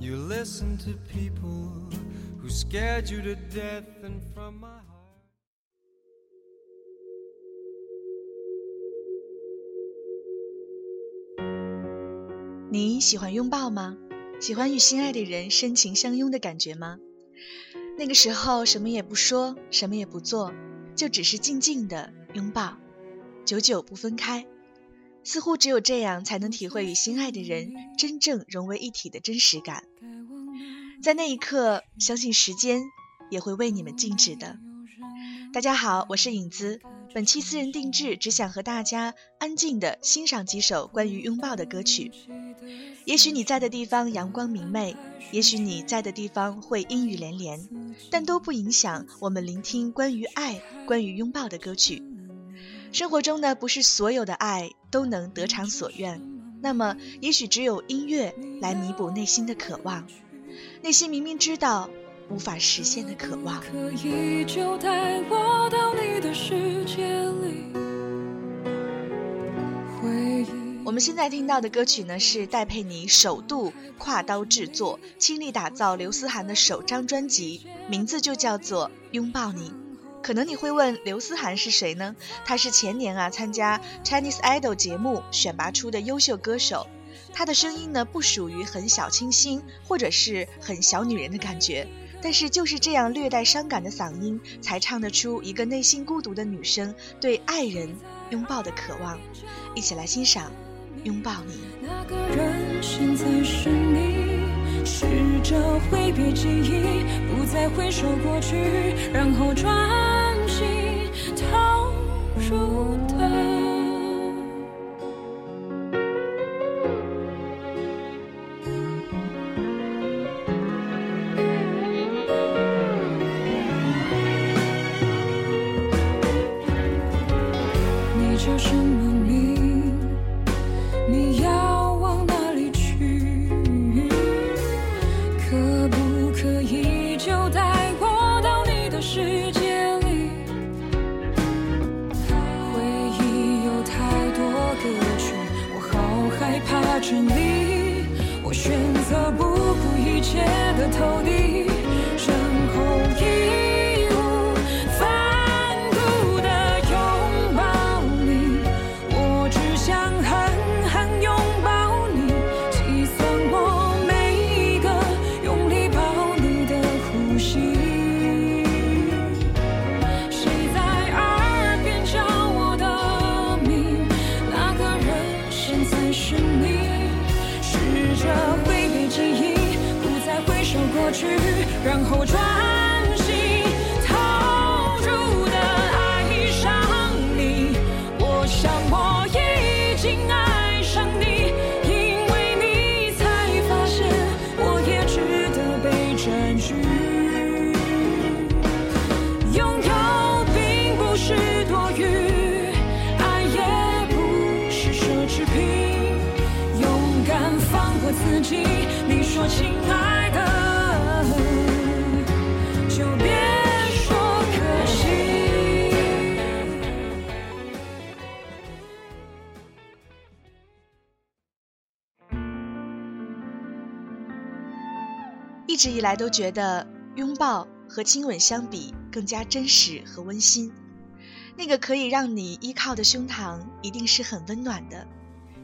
You listen to people who scared you to death and from my heart. 你喜欢拥抱吗？喜欢与心爱的人深情相拥的感觉吗？那个时候什么也不说什么也不做就只是静静的拥抱久久不分开。似乎只有这样，才能体会与心爱的人真正融为一体的真实感。在那一刻，相信时间也会为你们静止的。大家好，我是影子。本期私人定制，只想和大家安静的欣赏几首关于拥抱的歌曲。也许你在的地方阳光明媚，也许你在的地方会阴雨连连，但都不影响我们聆听关于爱、关于拥抱的歌曲。生活中呢，不是所有的爱都能得偿所愿，那么也许只有音乐来弥补内心的渴望，那些明明知道无法实现的渴望。我们现在听到的歌曲呢，是戴佩妮首度跨刀制作、倾力打造刘思涵的首张专辑，名字就叫做《拥抱你》。可能你会问，刘思涵是谁呢？他是前年啊参加 Chinese Idol 节目选拔出的优秀歌手。他的声音呢，不属于很小清新或者是很小女人的感觉，但是就是这样略带伤感的嗓音，才唱得出一个内心孤独的女生对爱人拥抱的渴望。一起来欣赏。拥抱你那个人现在是你试着挥别记忆不再回首过去然后专心一直以来都觉得拥抱和亲吻相比更加真实和温馨，那个可以让你依靠的胸膛一定是很温暖的，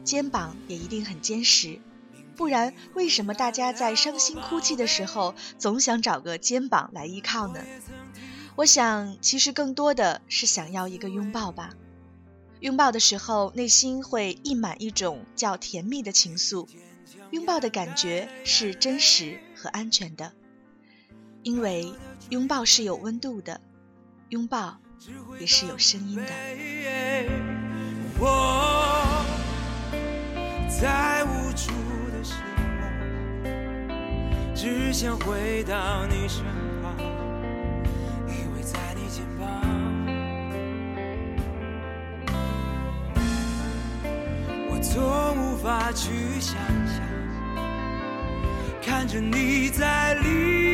肩膀也一定很坚实，不然为什么大家在伤心哭泣的时候总想找个肩膀来依靠呢？我想，其实更多的是想要一个拥抱吧。拥抱的时候，内心会溢满一种叫甜蜜的情愫。拥抱的感觉是真实和安全的，因为拥抱是有温度的，拥抱也是有声音的。我在无助的时候，只想回到你身旁，依偎在你肩膀。我从无法去想，看着你在离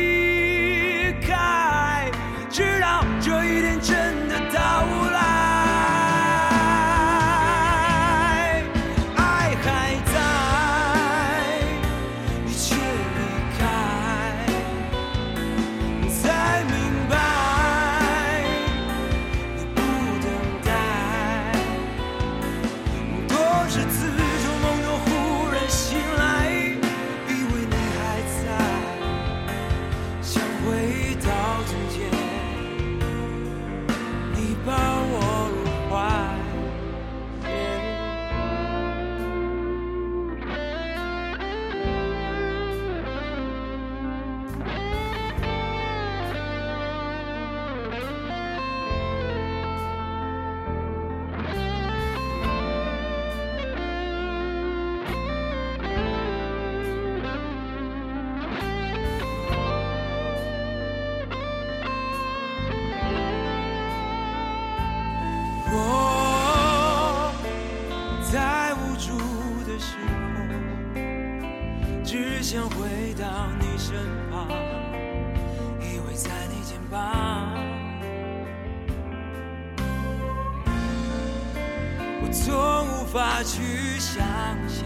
从无法去想象，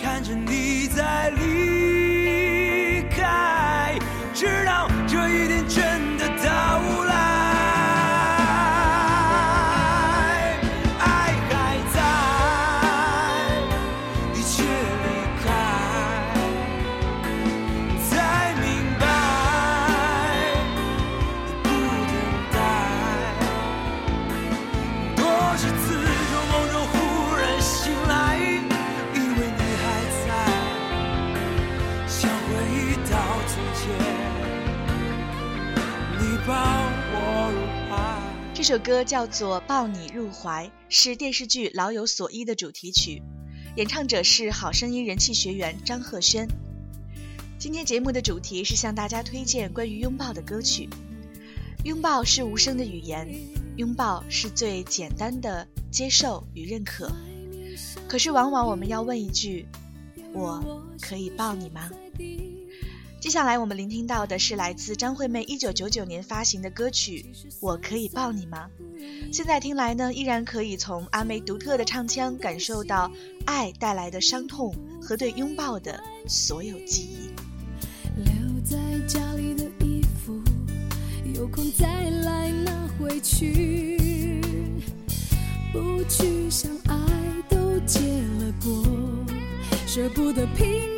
看着你在离开，直到这一天真这首歌叫做《抱你入怀》，是电视剧《老有所依》的主题曲，演唱者是好声音人气学员张赫宣。今天节目的主题是向大家推荐关于拥抱的歌曲。拥抱是无声的语言，拥抱是最简单的接受与认可。可是往往我们要问一句：我可以抱你吗？接下来我们聆听到的是来自张惠妹1999年发行的歌曲《我可以抱你吗》。现在听来呢，依然可以从阿妹独特的唱腔感受到爱带来的伤痛和对拥抱的所有记忆。留在家里的衣服，有空再来拿回去。不去想爱都结了果，舍不得拼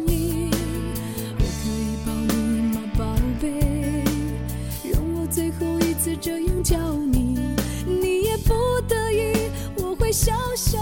后一次这样叫你，你也不得已，我会笑笑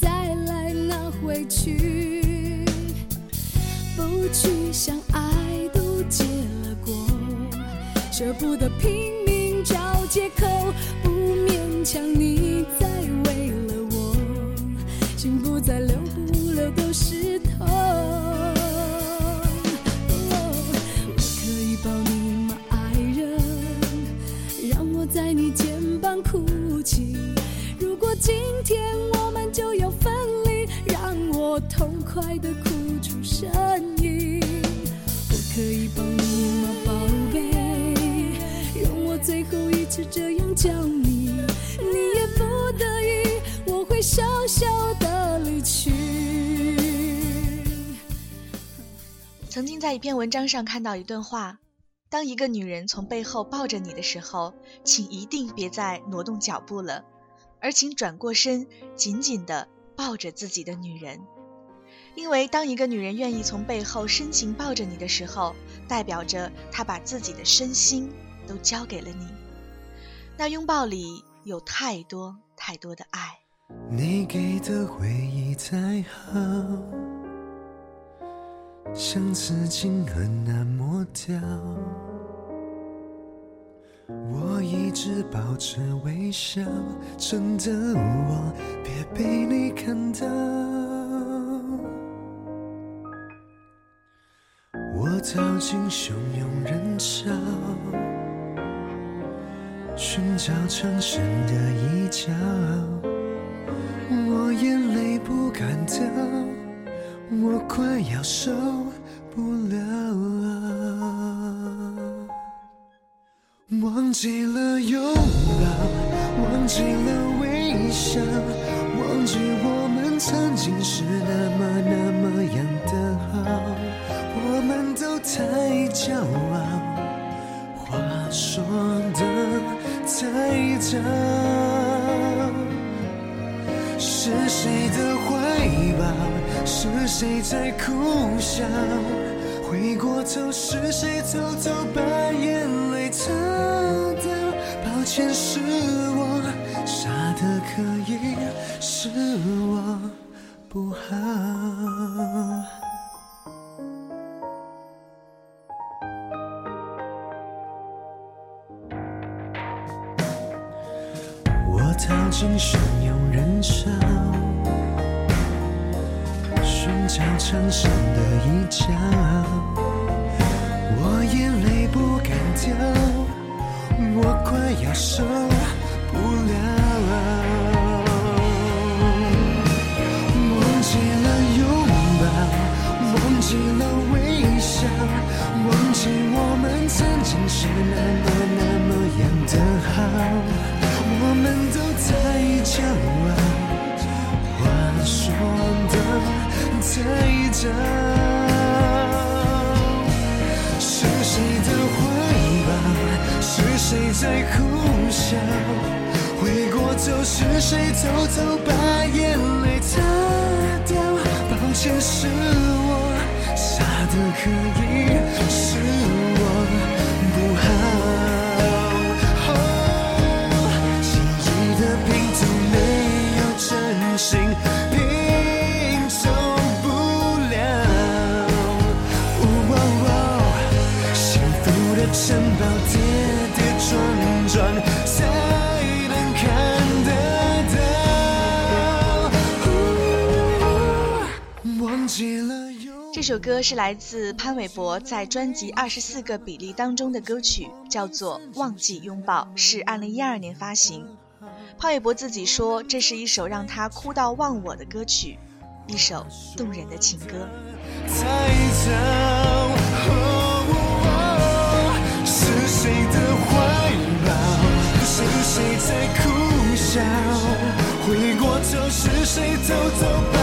再来拿回去。不去想爱都结了果，舍不得拼命找借口，不勉强你再为了我，心不再留不留都是痛。我可以抱你吗，爱人？让我在你肩膀哭泣。如果今天我快的哭出声音。我可以抱你吗，宝贝？容我最后一次这样叫你，你也不得已，我会笑笑的离去。曾经在一篇文章上看到一段话：当一个女人从背后抱着你的时候，请一定别再挪动脚步了，而请转过身，紧紧的抱着自己的女人。因为当一个女人愿意从背后深情抱着你的时候，代表着她把自己的身心都交给了你。那拥抱里有太多太多的爱。你给的回忆太好，像刺青很难抹掉。我一直保持微笑，真的我别被你看到。我走进汹涌人潮，寻找藏身的一角。我眼泪不敢掉，我快要受不了。忘记了拥抱，忘记了微笑，忘记我们曾经是那么那么样。太骄傲，话说的太早。是谁的怀抱？是谁在苦笑？回过头，是谁偷偷把眼泪擦掉？抱歉，是我傻的可以，是我不好。逃进汹涌人潮，寻找藏身的一角。我眼泪不敢掉，我快要受不了。忘记了拥抱，忘记了微笑，忘记我们曾经是那么那么样的好。谁偷偷把眼泪擦掉？抱歉，是我傻的很这首歌是来自潘玮柏在专辑《二十四个比例》当中的歌曲，叫做《忘记拥抱》，是二零一二年发行。潘玮柏自己说，这是一首让他哭到忘我的歌曲，一首动人的情歌。是谁的怀抱？是谁在苦笑？回过头，是谁偷偷把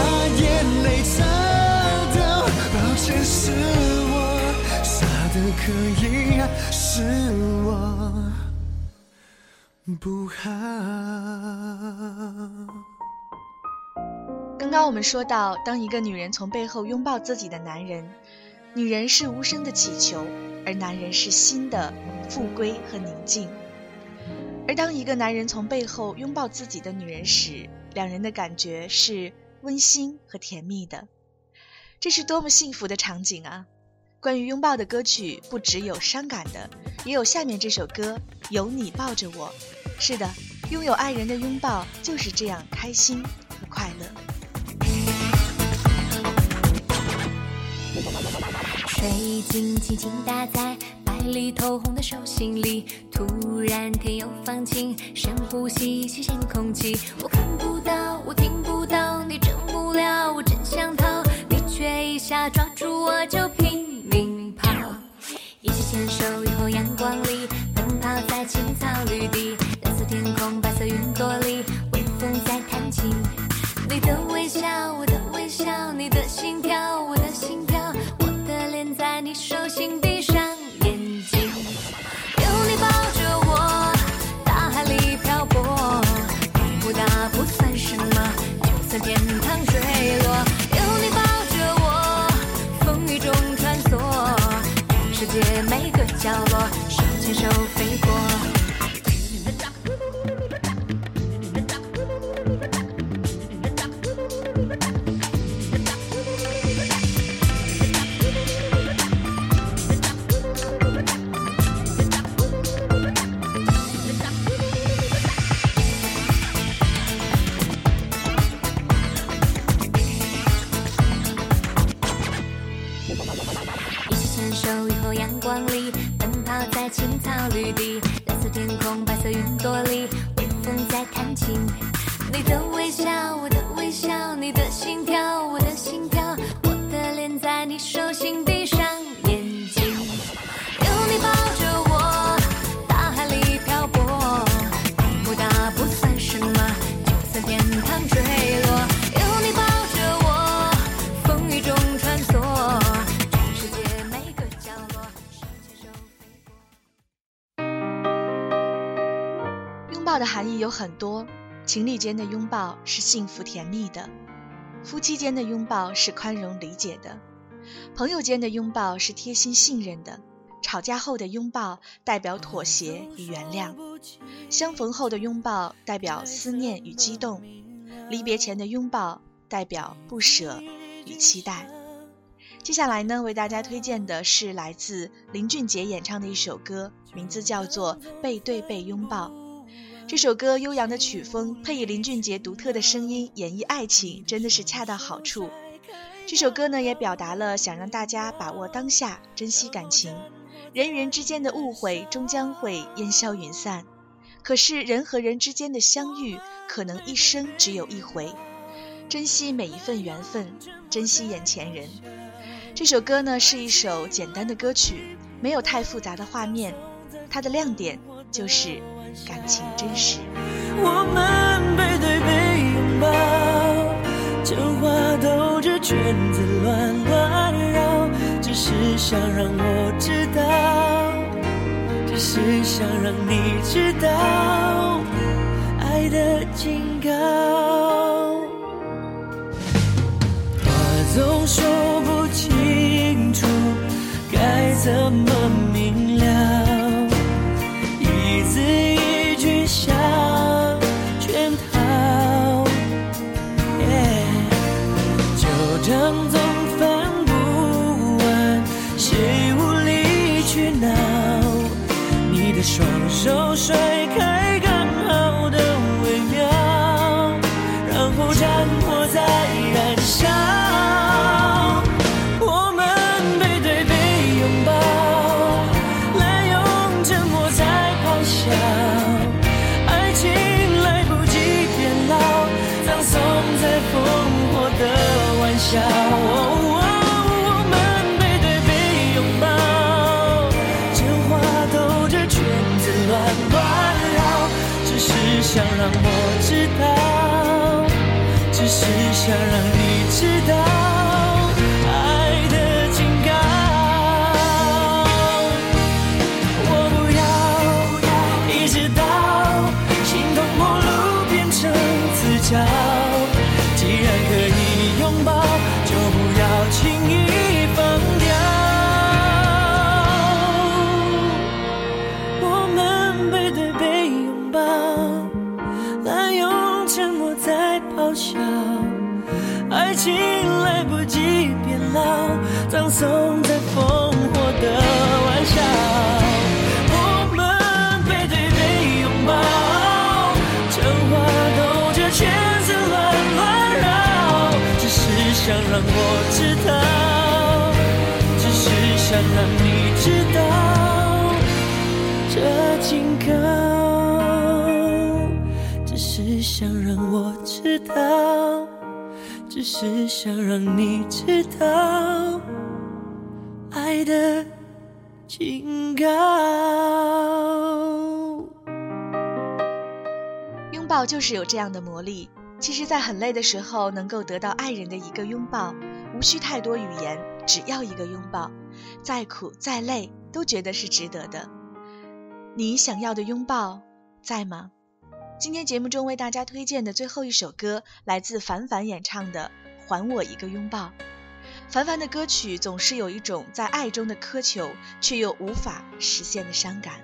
可以，是我不好。刚刚我们说到，当一个女人从背后拥抱自己的男人，女人是无声的祈求，而男人是心的复归和宁静。而当一个男人从背后拥抱自己的女人时，两人的感觉是温馨和甜蜜的。这是多么幸福的场景啊！关于拥抱的歌曲不只有伤感的，也有下面这首歌《有你抱着我》。是的，拥有爱人的拥抱就是这样开心和快乐。水晶轻轻打在白里透红的手心里，突然天又放晴，深呼吸新鲜空气。我看不到，我听不到，你整不了，我真想逃，你却一下抓住我就。牵手，以后阳情侣间的拥抱是幸福甜蜜的，夫妻间的拥抱是宽容理解的，朋友间的拥抱是贴心信任的，吵架后的拥抱代表妥协与原谅，相逢后的拥抱代表思念与激动，离别前的拥抱代表不舍与期待。接下来呢，为大家推荐的是来自林俊杰演唱的一首歌，名字叫做《背对背拥抱》。这首歌悠扬的曲风配以林俊杰独特的声音演绎爱情，真的是恰到好处。这首歌呢，也表达了想让大家把握当下，珍惜感情。人与人之间的误会终将会烟消云散，可是人和人之间的相遇，可能一生只有一回。珍惜每一份缘分，珍惜眼前人。这首歌呢，是一首简单的歌曲，没有太复杂的画面，它的亮点就是感情真实。我们背对背拥抱，电话兜着圈子乱乱绕，只是想让我知道，只是想让你知道爱的警告。话总说不清楚，该怎么明了？双手家人情来不及变老葬送在烽火的玩笑我们背对背拥抱真话兜着圈子乱乱绕只是想让我知道只是想让你知道这警告只是想让我知道。是想让你知道，爱的警告。拥抱就是有这样的魔力。其实，在很累的时候，能够得到爱人的一个拥抱，无需太多语言，只要一个拥抱，再苦再累都觉得是值得的。你想要的拥抱在吗？今天节目中为大家推荐的最后一首歌，来自凡凡演唱的《还我一个拥抱》。凡凡的歌曲总是有一种在爱中的苛求，却又无法实现的伤感。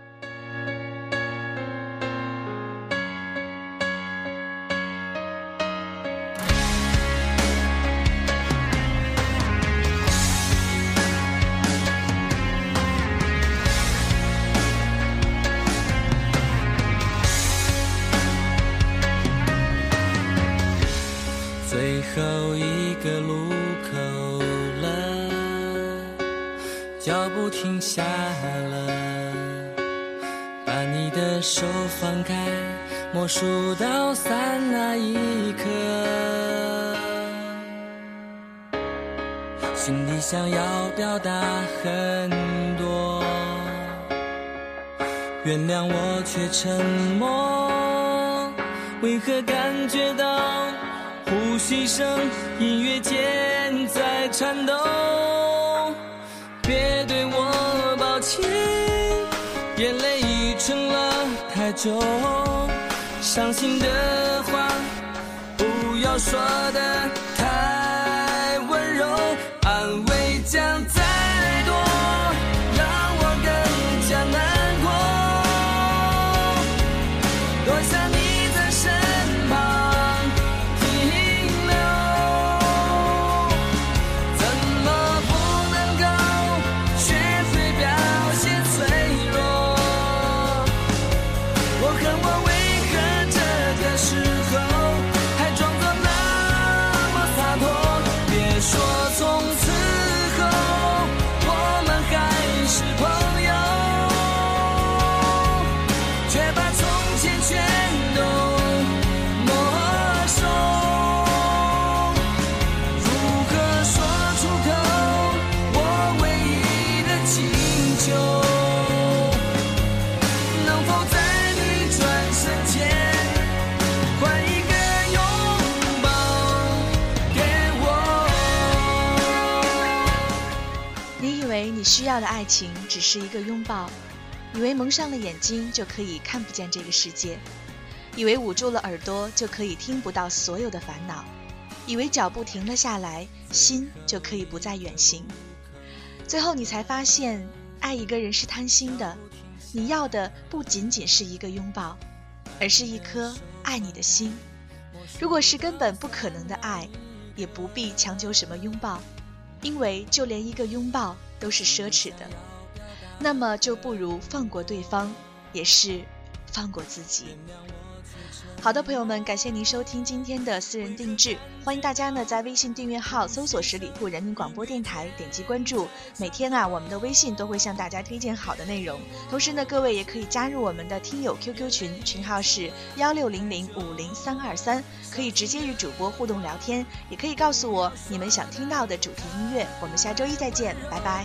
停下了，把你的手放开，默数到三那一刻，心里想要表达很多，原谅我却沉默，为何感觉到？呼吸声，音乐间在颤抖。别情，眼泪已成了太久。伤心的话，不要说的太温柔，安慰将再爱情只是一个拥抱，以为蒙上了眼睛就可以看不见这个世界，以为捂住了耳朵就可以听不到所有的烦恼，以为脚步停了下来，心就可以不再远行。最后你才发现，爱一个人是贪心的，你要的不仅仅是一个拥抱，而是一颗爱你的心。如果是根本不可能的爱，也不必强求什么拥抱。因为就连一个拥抱都是奢侈的，那么就不如放过对方，也是放过自己。好的，朋友们，感谢您收听今天的私人定制，欢迎大家呢在微信订阅号搜索十里铺人民广播电台，点击关注。每天啊，我们的微信都会向大家推荐好的内容，同时呢，各位也可以加入我们的听友 QQ 群，群号是幺六零零五零三二三，可以直接与主播互动聊天，也可以告诉我你们想听到的主题音乐。我们下周一再见，拜拜。